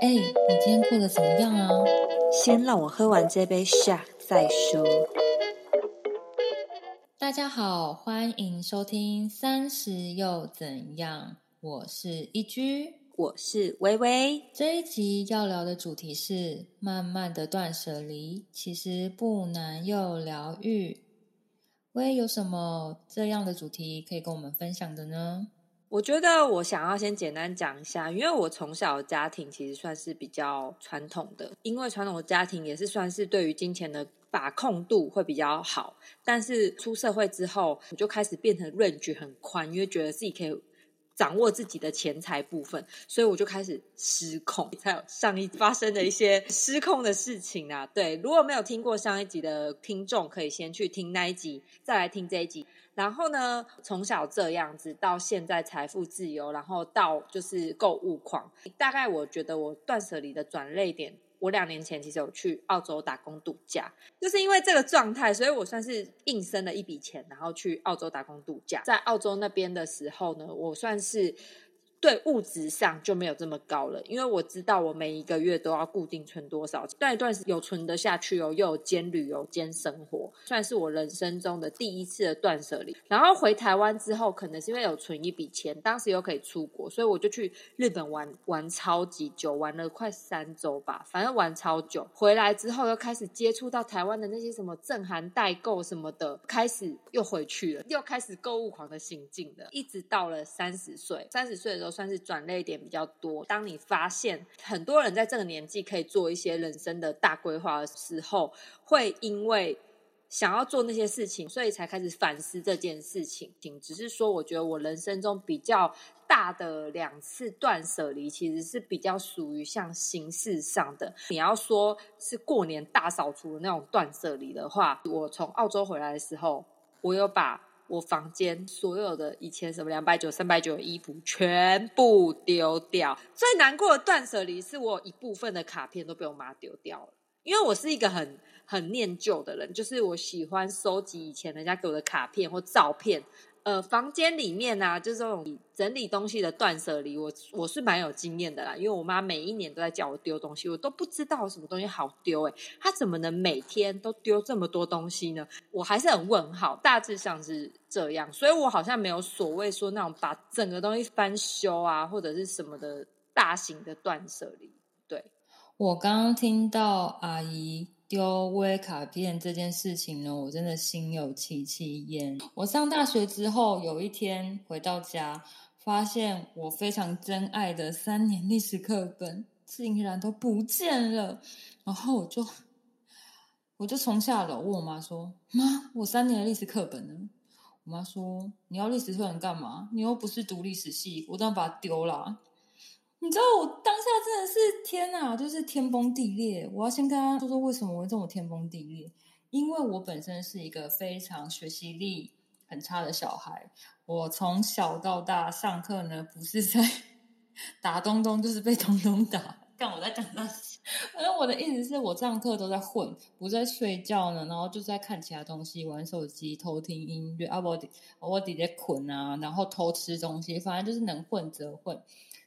哎，你今天过得怎么样啊？先让我喝完这杯 shot 再说。大家好，欢迎收听《三十又怎样》，我是一居，我是微微。这一集要聊的主题是慢慢的断舍离，其实不难又疗愈。微有什么这样的主题可以跟我们分享的呢？我觉得我想要先简单讲一下，因为我从小家庭其实算是比较传统的，因为传统的家庭也是算是对于金钱的把控度会比较好，但是出社会之后，我就开始变成 range 很宽，因为觉得自己可以。掌握自己的钱财部分，所以我就开始失控，才有上一发生的一些失控的事情啊。对，如果没有听过上一集的听众，可以先去听那一集，再来听这一集。然后呢，从小这样子到现在财富自由，然后到就是购物狂，大概我觉得我断舍离的转类点。我两年前其实有去澳洲打工度假，就是因为这个状态，所以我算是硬生了一笔钱，然后去澳洲打工度假。在澳洲那边的时候呢，我算是。对物质上就没有这么高了，因为我知道我每一个月都要固定存多少，那一段有存得下去哦，又有兼旅游兼生活，算是我人生中的第一次的断舍离。然后回台湾之后，可能是因为有存一笔钱，当时又可以出国，所以我就去日本玩玩超级久，玩了快三周吧，反正玩超久。回来之后又开始接触到台湾的那些什么正韩代购什么的，开始又回去了，又开始购物狂的行径了，一直到了三十岁，三十岁的时候。算是转类点比较多。当你发现很多人在这个年纪可以做一些人生的大规划的时候，会因为想要做那些事情，所以才开始反思这件事情。只是说，我觉得我人生中比较大的两次断舍离，其实是比较属于像形式上的。你要说是过年大扫除的那种断舍离的话，我从澳洲回来的时候，我有把。我房间所有的以前什么两百九、三百九的衣服全部丢掉。最难过的断舍离是我一部分的卡片都被我妈丢掉了，因为我是一个很很念旧的人，就是我喜欢收集以前人家给我的卡片或照片。呃，房间里面啊，就是这种整理东西的断舍离，我我是蛮有经验的啦。因为我妈每一年都在叫我丢东西，我都不知道什么东西好丢诶，她怎么能每天都丢这么多东西呢？我还是很问号。大致上是这样，所以我好像没有所谓说那种把整个东西翻修啊，或者是什么的大型的断舍离。对我刚刚听到阿姨。丢微卡片这件事情呢，我真的心有戚戚焉。我上大学之后，有一天回到家，发现我非常珍爱的三年历史课本竟然都不见了。然后我就我就冲下楼问我妈说：“妈，我三年的历史课本呢？”我妈说：“你要历史课本干嘛？你又不是读历史系，我当然把它丢了。”你知道我当下真的是天哪，就是天崩地裂。我要先跟他说说为什么会这么天崩地裂，因为我本身是一个非常学习力很差的小孩。我从小到大上课呢，不是在 打东东，就是被东东打。看我在讲那些，反正我的意思是我上课都在混，不在睡觉呢，然后就在看其他东西，玩手机、偷听音乐啊，我我底下捆啊，然后偷吃东西，反正就是能混则混。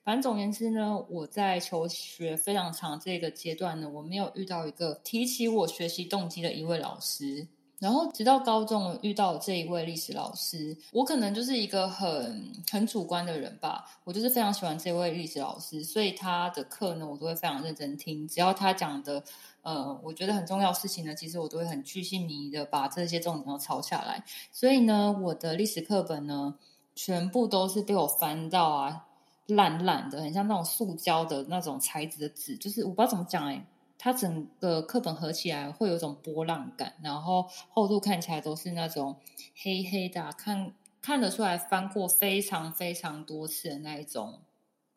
反正总言之呢，我在求学非常长这个阶段呢，我没有遇到一个提起我学习动机的一位老师。然后直到高中遇到这一位历史老师，我可能就是一个很很主观的人吧，我就是非常喜欢这位历史老师，所以他的课呢，我都会非常认真听。只要他讲的，呃，我觉得很重要事情呢，其实我都会很具细迷的把这些重点都抄下来。所以呢，我的历史课本呢，全部都是被我翻到啊。烂烂的，很像那种塑胶的那种材质的纸，就是我不知道怎么讲哎，它整个课本合起来会有一种波浪感，然后厚度看起来都是那种黑黑的，看看得出来翻过非常非常多次的那一种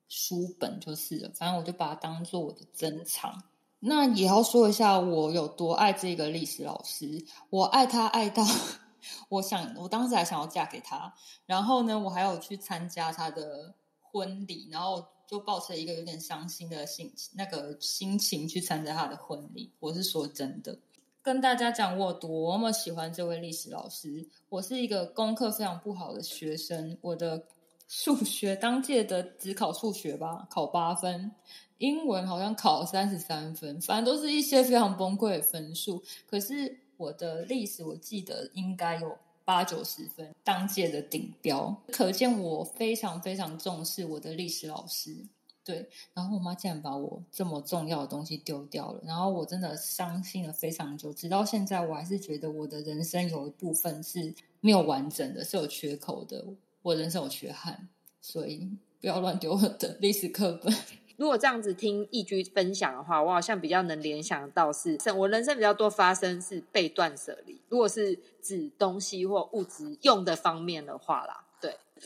书本就是了。反正我就把它当做我的珍藏。那也要说一下我有多爱这个历史老师，我爱他爱到 我想我当时还想要嫁给他，然后呢，我还有去参加他的。婚礼，然后就抱着一个有点伤心的心那个心情去参加他的婚礼。我是说真的，跟大家讲我多么喜欢这位历史老师。我是一个功课非常不好的学生，我的数学当届的只考数学吧，考八分；英文好像考三十三分，反正都是一些非常崩溃的分数。可是我的历史，我记得应该有八九十分，当届的顶标，可见我非常非常重视我的历史老师。对，然后我妈竟然把我这么重要的东西丢掉了，然后我真的伤心了非常久，直到现在我还是觉得我的人生有一部分是没有完整的，是有缺口的，我人生有缺憾，所以不要乱丢我的历史课本。如果这样子听易居分享的话，我好像比较能联想到是，我人生比较多发生是被断舍离。如果是指东西或物质用的方面的话啦。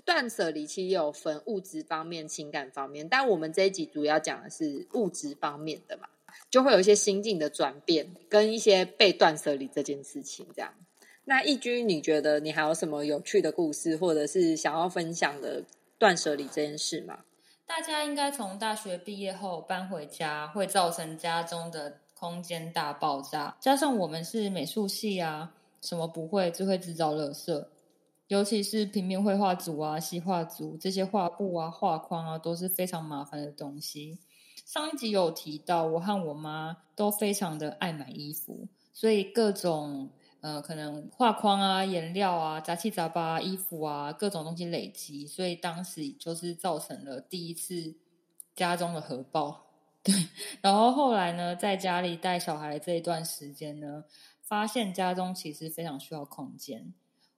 断舍离其实有分物质方面、情感方面，但我们这一集主要讲的是物质方面的嘛，就会有一些心境的转变，跟一些被断舍离这件事情这样。那易居，你觉得你还有什么有趣的故事，或者是想要分享的断舍离这件事吗？大家应该从大学毕业后搬回家，会造成家中的空间大爆炸，加上我们是美术系啊，什么不会就会制造垃圾。尤其是平面绘画组啊、细画组这些画布啊、画框啊，都是非常麻烦的东西。上一集有提到，我和我妈都非常的爱买衣服，所以各种呃，可能画框啊、颜料啊、杂七杂八衣服啊，各种东西累积，所以当时就是造成了第一次家中的核爆。对，然后后来呢，在家里带小孩这一段时间呢，发现家中其实非常需要空间。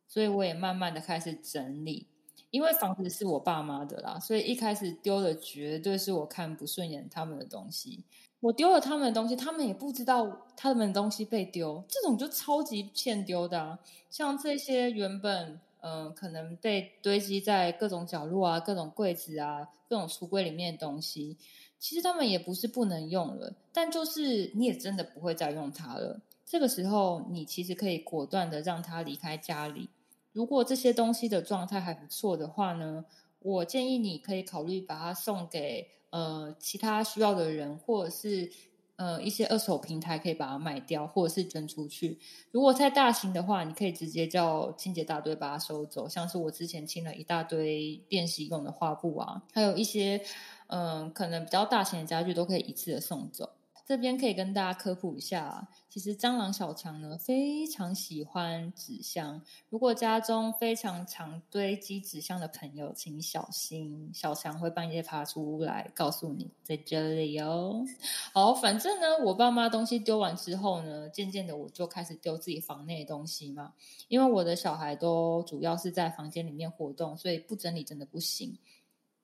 所以我也慢慢的开始整理，因为房子是我爸妈的啦，所以一开始丢的绝对是我看不顺眼他们的东西。我丢了他们的东西，他们也不知道他们的东西被丢，这种就超级欠丢的。啊。像这些原本嗯可能被堆积在各种角落啊、各种柜子啊、各种橱柜里面的东西，其实他们也不是不能用了，但就是你也真的不会再用它了。这个时候，你其实可以果断的让他离开家里。如果这些东西的状态还不错的话呢，我建议你可以考虑把它送给呃其他需要的人，或者是呃一些二手平台可以把它卖掉，或者是捐出去。如果太大型的话，你可以直接叫清洁大队把它收走。像是我之前清了一大堆练习用的画布啊，还有一些嗯可能比较大型的家具都可以一次的送走。这边可以跟大家科普一下，其实蟑螂小强呢非常喜欢纸箱。如果家中非常常堆积纸箱的朋友，请小心，小强会半夜爬出来告诉你在这里哦。好，反正呢，我爸妈东西丢完之后呢，渐渐的我就开始丢自己房内的东西嘛。因为我的小孩都主要是在房间里面活动，所以不整理真的不行。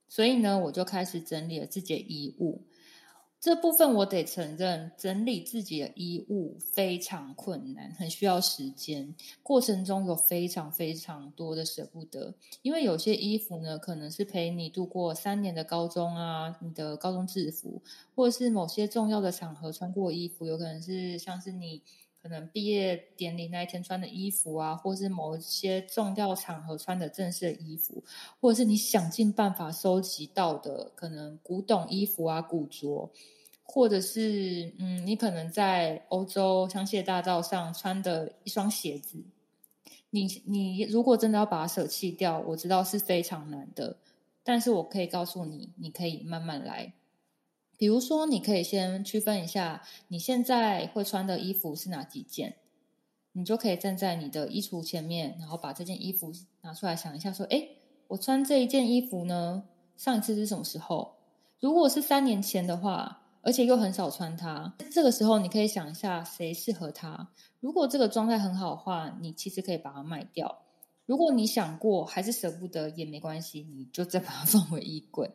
所以呢，我就开始整理了自己的衣物。这部分我得承认，整理自己的衣物非常困难，很需要时间。过程中有非常非常多的舍不得，因为有些衣服呢，可能是陪你度过三年的高中啊，你的高中制服，或者是某些重要的场合穿过衣服，有可能是像是你可能毕业典礼那一天穿的衣服啊，或是某一些重要场合穿的正式的衣服，或者是你想尽办法收集到的可能古董衣服啊、古着。或者是嗯，你可能在欧洲香榭大道上穿的一双鞋子，你你如果真的要把它舍弃掉，我知道是非常难的，但是我可以告诉你，你可以慢慢来。比如说，你可以先区分一下你现在会穿的衣服是哪几件，你就可以站在你的衣橱前面，然后把这件衣服拿出来想一下，说：哎，我穿这一件衣服呢，上一次是什么时候？如果是三年前的话。而且又很少穿它，这个时候你可以想一下谁适合它。如果这个状态很好的话，你其实可以把它卖掉。如果你想过还是舍不得也没关系，你就再把它放回衣柜。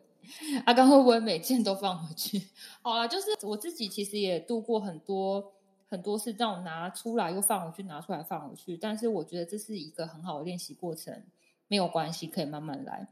阿 刚会不会每件都放回去？好了，就是我自己其实也度过很多很多次这种拿出来又放回去，拿出来放回去。但是我觉得这是一个很好的练习过程，没有关系，可以慢慢来。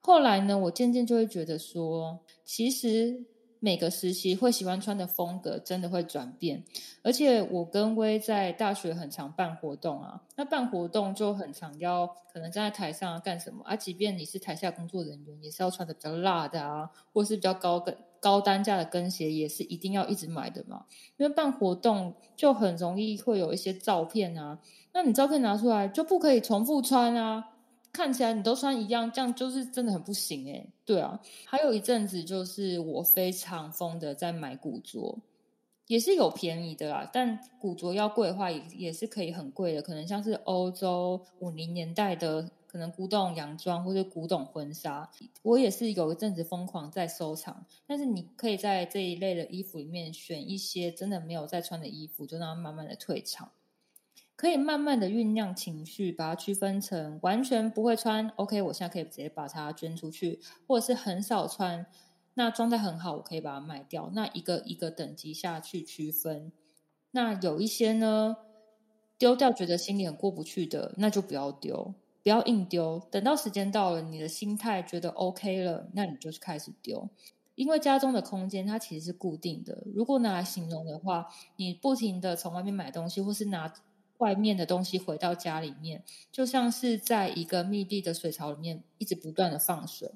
后来呢，我渐渐就会觉得说，其实。每个时期会喜欢穿的风格真的会转变，而且我跟威在大学很常办活动啊，那办活动就很常要可能站在台上干什么啊？即便你是台下工作人员，也是要穿的比较辣的啊，或是比较高跟高单价的跟鞋，也是一定要一直买的嘛。因为办活动就很容易会有一些照片啊，那你照片拿出来就不可以重复穿啊。看起来你都穿一样，这样就是真的很不行诶。对啊，还有一阵子就是我非常疯的在买古着。也是有便宜的啦，但古着要贵的话，也也是可以很贵的。可能像是欧洲五零年代的，可能古董洋装或者古董婚纱，我也是有一阵子疯狂在收藏。但是你可以在这一类的衣服里面选一些真的没有在穿的衣服，就让它慢慢的退场，可以慢慢的酝酿情绪，把它区分成完全不会穿，OK，我现在可以直接把它捐出去，或者是很少穿。那状态很好，我可以把它卖掉。那一个一个等级下去区分。那有一些呢，丢掉觉得心里很过不去的，那就不要丢，不要硬丢。等到时间到了，你的心态觉得 OK 了，那你就开始丢。因为家中的空间它其实是固定的。如果拿来形容的话，你不停的从外面买东西，或是拿外面的东西回到家里面，就像是在一个密闭的水槽里面一直不断的放水。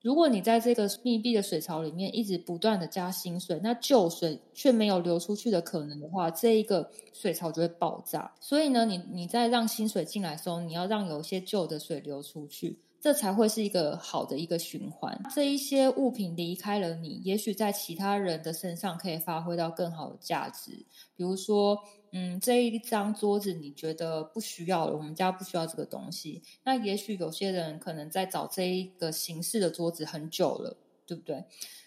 如果你在这个密闭的水槽里面一直不断的加新水，那旧水却没有流出去的可能的话，这一个水槽就会爆炸。所以呢，你你在让新水进来的时候，你要让有些旧的水流出去，这才会是一个好的一个循环。这一些物品离开了你，也许在其他人的身上可以发挥到更好的价值，比如说。嗯，这一张桌子你觉得不需要了，我们家不需要这个东西。那也许有些人可能在找这一个形式的桌子很久了，对不对？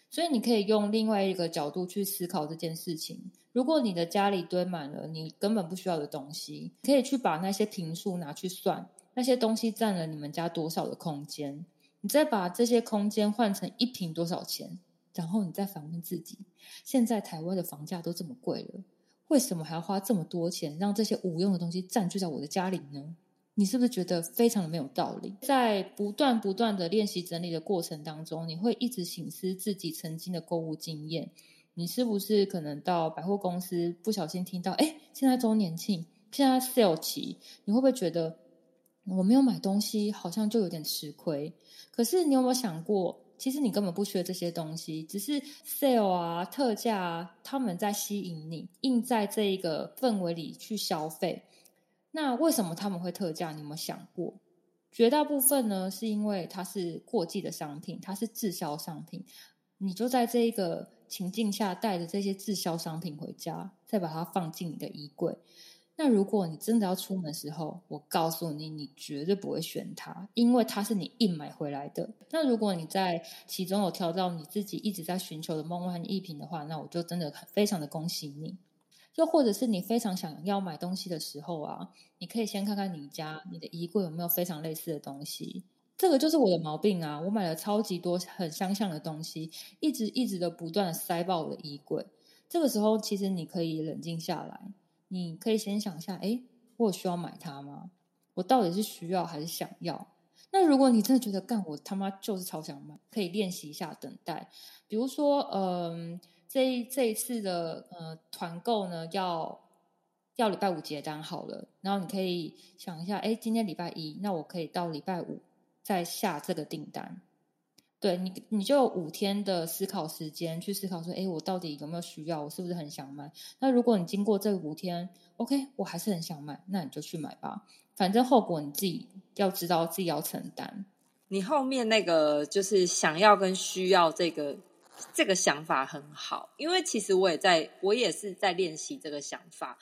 所以你可以用另外一个角度去思考这件事情。如果你的家里堆满了你根本不需要的东西，可以去把那些平数拿去算，那些东西占了你们家多少的空间，你再把这些空间换成一平多少钱，然后你再反问自己：现在台湾的房价都这么贵了。为什么还要花这么多钱让这些无用的东西占据在我的家里呢？你是不是觉得非常的没有道理？在不断不断的练习整理的过程当中，你会一直醒思自己曾经的购物经验。你是不是可能到百货公司不小心听到，哎，现在周年庆，现在 sale 期，你会不会觉得我没有买东西，好像就有点吃亏？可是你有没有想过？其实你根本不缺这些东西，只是 sale 啊、特价啊，他们在吸引你，硬在这一个氛围里去消费。那为什么他们会特价？你有没有想过？绝大部分呢，是因为它是过季的商品，它是滞销商品。你就在这一个情境下，带着这些滞销商品回家，再把它放进你的衣柜。那如果你真的要出门的时候，我告诉你，你绝对不会选它，因为它是你硬买回来的。那如果你在其中有挑到你自己一直在寻求的梦幻逸品的话，那我就真的很非常的恭喜你。又或者是你非常想要买东西的时候啊，你可以先看看你家你的衣柜有没有非常类似的东西。这个就是我的毛病啊，我买了超级多很相像的东西，一直一直的不断的塞爆我的衣柜。这个时候，其实你可以冷静下来。你可以先想一下，哎，我有需要买它吗？我到底是需要还是想要？那如果你真的觉得干，我他妈就是超想买，可以练习一下等待。比如说，嗯，这这一次的呃团购呢，要要礼拜五结单好了，然后你可以想一下，哎，今天礼拜一，那我可以到礼拜五再下这个订单。对你，你就五天的思考时间去思考说，哎，我到底有没有需要？我是不是很想买？那如果你经过这五天，OK，我还是很想买，那你就去买吧。反正后果你自己要知道，自己要承担。你后面那个就是想要跟需要这个这个想法很好，因为其实我也在，我也是在练习这个想法。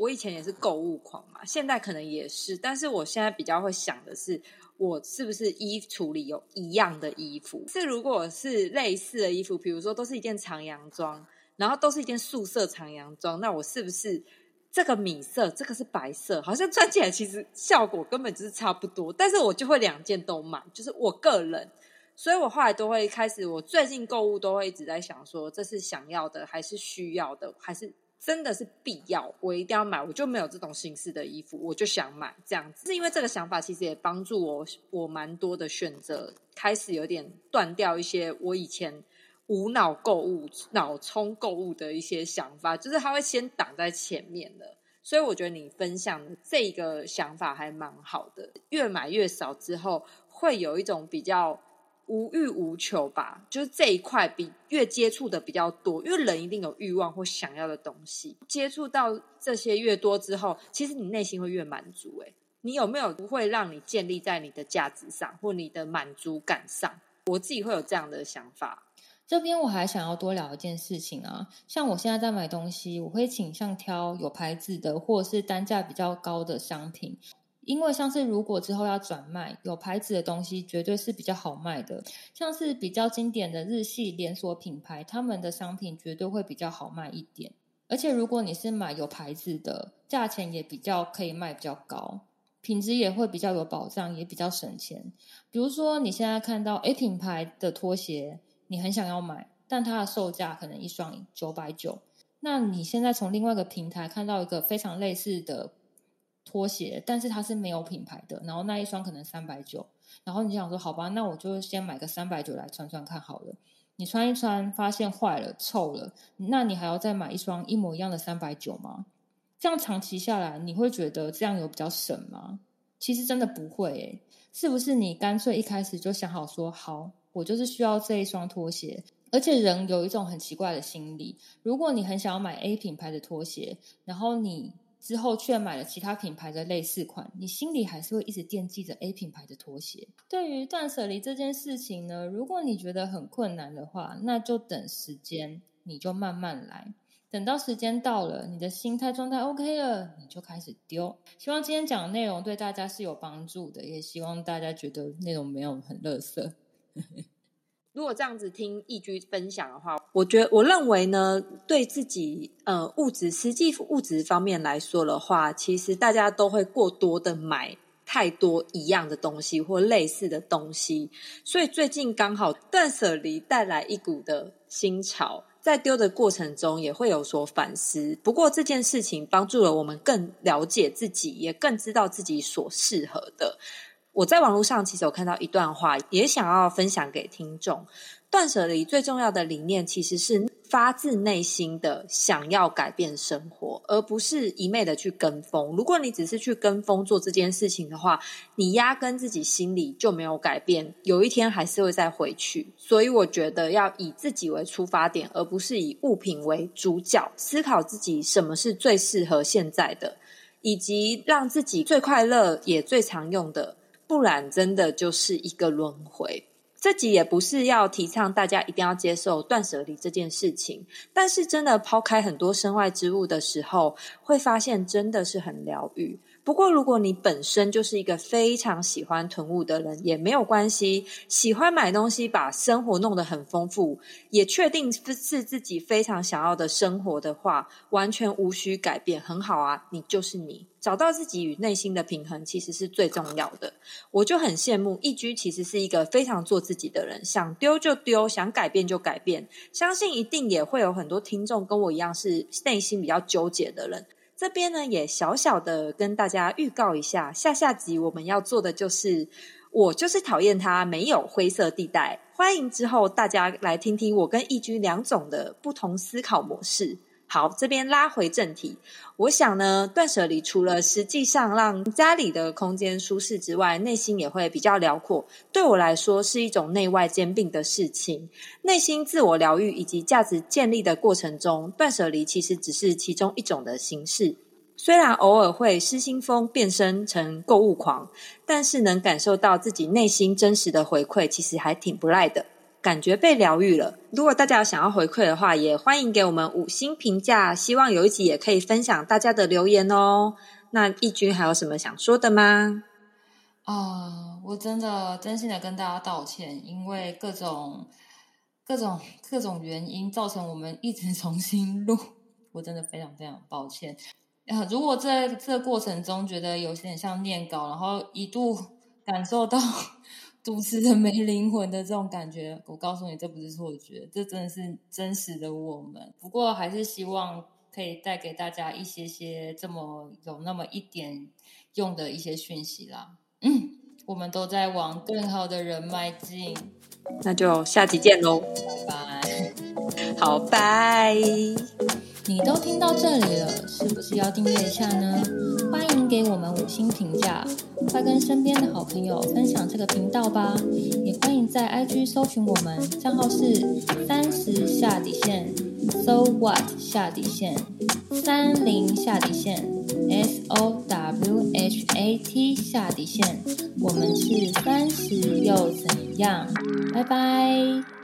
我以前也是购物狂嘛，现在可能也是，但是我现在比较会想的是。我是不是衣橱里有一样的衣服？是如果是类似的衣服，比如说都是一件长洋装，然后都是一件素色长洋装，那我是不是这个米色，这个是白色，好像穿起来其实效果根本就是差不多，但是我就会两件都买，就是我个人，所以我后来都会开始，我最近购物都会一直在想说，这是想要的还是需要的，还是？真的是必要，我一定要买，我就没有这种形式的衣服，我就想买这样子。是因为这个想法其实也帮助我，我蛮多的选择开始有点断掉一些我以前无脑购物、脑冲购物的一些想法，就是它会先挡在前面的。所以我觉得你分享的这个想法还蛮好的，越买越少之后，会有一种比较。无欲无求吧，就是这一块比越接触的比较多，因为人一定有欲望或想要的东西，接触到这些越多之后，其实你内心会越满足。哎，你有没有不会让你建立在你的价值上或你的满足感上？我自己会有这样的想法。这边我还想要多聊一件事情啊，像我现在在买东西，我会倾向挑有牌子的或是单价比较高的商品，因为像是如果之后要转卖，有牌子的东西绝对是比较好卖的。像是比较经典的日系连锁品牌，他们的商品绝对会比较好卖一点。而且如果你是买有牌子的，价钱也比较可以卖比较高。品质也会比较有保障，也比较省钱。比如说，你现在看到 A 品牌的拖鞋，你很想要买，但它的售价可能一双九百九。那你现在从另外一个平台看到一个非常类似的拖鞋，但是它是没有品牌的，然后那一双可能三百九。然后你想说，好吧，那我就先买个三百九来穿穿看好了。你穿一穿，发现坏了、臭了，那你还要再买一双一模一样的三百九吗？这样长期下来，你会觉得这样有比较省吗？其实真的不会诶，是不是你干脆一开始就想好说好，我就是需要这一双拖鞋？而且人有一种很奇怪的心理，如果你很想要买 A 品牌的拖鞋，然后你之后却买了其他品牌的类似款，你心里还是会一直惦记着 A 品牌的拖鞋。对于断舍离这件事情呢，如果你觉得很困难的话，那就等时间，你就慢慢来。等到时间到了，你的心态状态 OK 了，你就开始丢。希望今天讲的内容对大家是有帮助的，也希望大家觉得内容没有很垃圾。如果这样子听易居分享的话，我觉得我认为呢，对自己呃物质实际物质方面来说的话，其实大家都会过多的买太多一样的东西或类似的东西，所以最近刚好断舍离带来一股的新潮。在丢的过程中，也会有所反思。不过这件事情帮助了我们更了解自己，也更知道自己所适合的。我在网络上其实有看到一段话，也想要分享给听众。断舍离最重要的理念，其实是发自内心的想要改变生活，而不是一昧的去跟风。如果你只是去跟风做这件事情的话，你压根自己心里就没有改变，有一天还是会再回去。所以我觉得要以自己为出发点，而不是以物品为主角，思考自己什么是最适合现在的，以及让自己最快乐也最常用的，不然真的就是一个轮回。这集也不是要提倡大家一定要接受断舍离这件事情，但是真的抛开很多身外之物的时候，会发现真的是很疗愈。不过，如果你本身就是一个非常喜欢囤物的人，也没有关系。喜欢买东西，把生活弄得很丰富，也确定是自己非常想要的生活的话，完全无需改变，很好啊。你就是你，找到自己与内心的平衡，其实是最重要的。我就很羡慕易居，其实是一个非常做自己的人，想丢就丢，想改变就改变。相信一定也会有很多听众跟我一样，是内心比较纠结的人。这边呢，也小小的跟大家预告一下，下下集我们要做的就是，我就是讨厌它没有灰色地带。欢迎之后大家来听听我跟易居两种的不同思考模式。好，这边拉回正题。我想呢，断舍离除了实际上让家里的空间舒适之外，内心也会比较辽阔。对我来说，是一种内外兼并的事情。内心自我疗愈以及价值建立的过程中，断舍离其实只是其中一种的形式。虽然偶尔会失心疯变身成购物狂，但是能感受到自己内心真实的回馈，其实还挺不赖的。感觉被疗愈了。如果大家有想要回馈的话，也欢迎给我们五星评价。希望有一集也可以分享大家的留言哦。那义军还有什么想说的吗？啊，我真的真心的跟大家道歉，因为各种各种各种原因造成我们一直重新录，我真的非常非常抱歉。啊，如果在这个过程中觉得有些点像念稿，然后一度感受到。主持人没灵魂的这种感觉，我告诉你，这不是错觉，这真的是真实的我们。不过，还是希望可以带给大家一些些这么有那么一点用的一些讯息啦。嗯，我们都在往更好的人迈进，那就下集见喽，拜拜。好，拜。你都听到这里了，是不是要订阅一下呢？欢迎给我们五星评价，快跟身边的好朋友分享这个频道吧！也欢迎在 IG 搜寻我们，账号是三十下底线。So what 下底线三零下底线 S O W H A T 下底线，我们是三十又怎样？拜拜。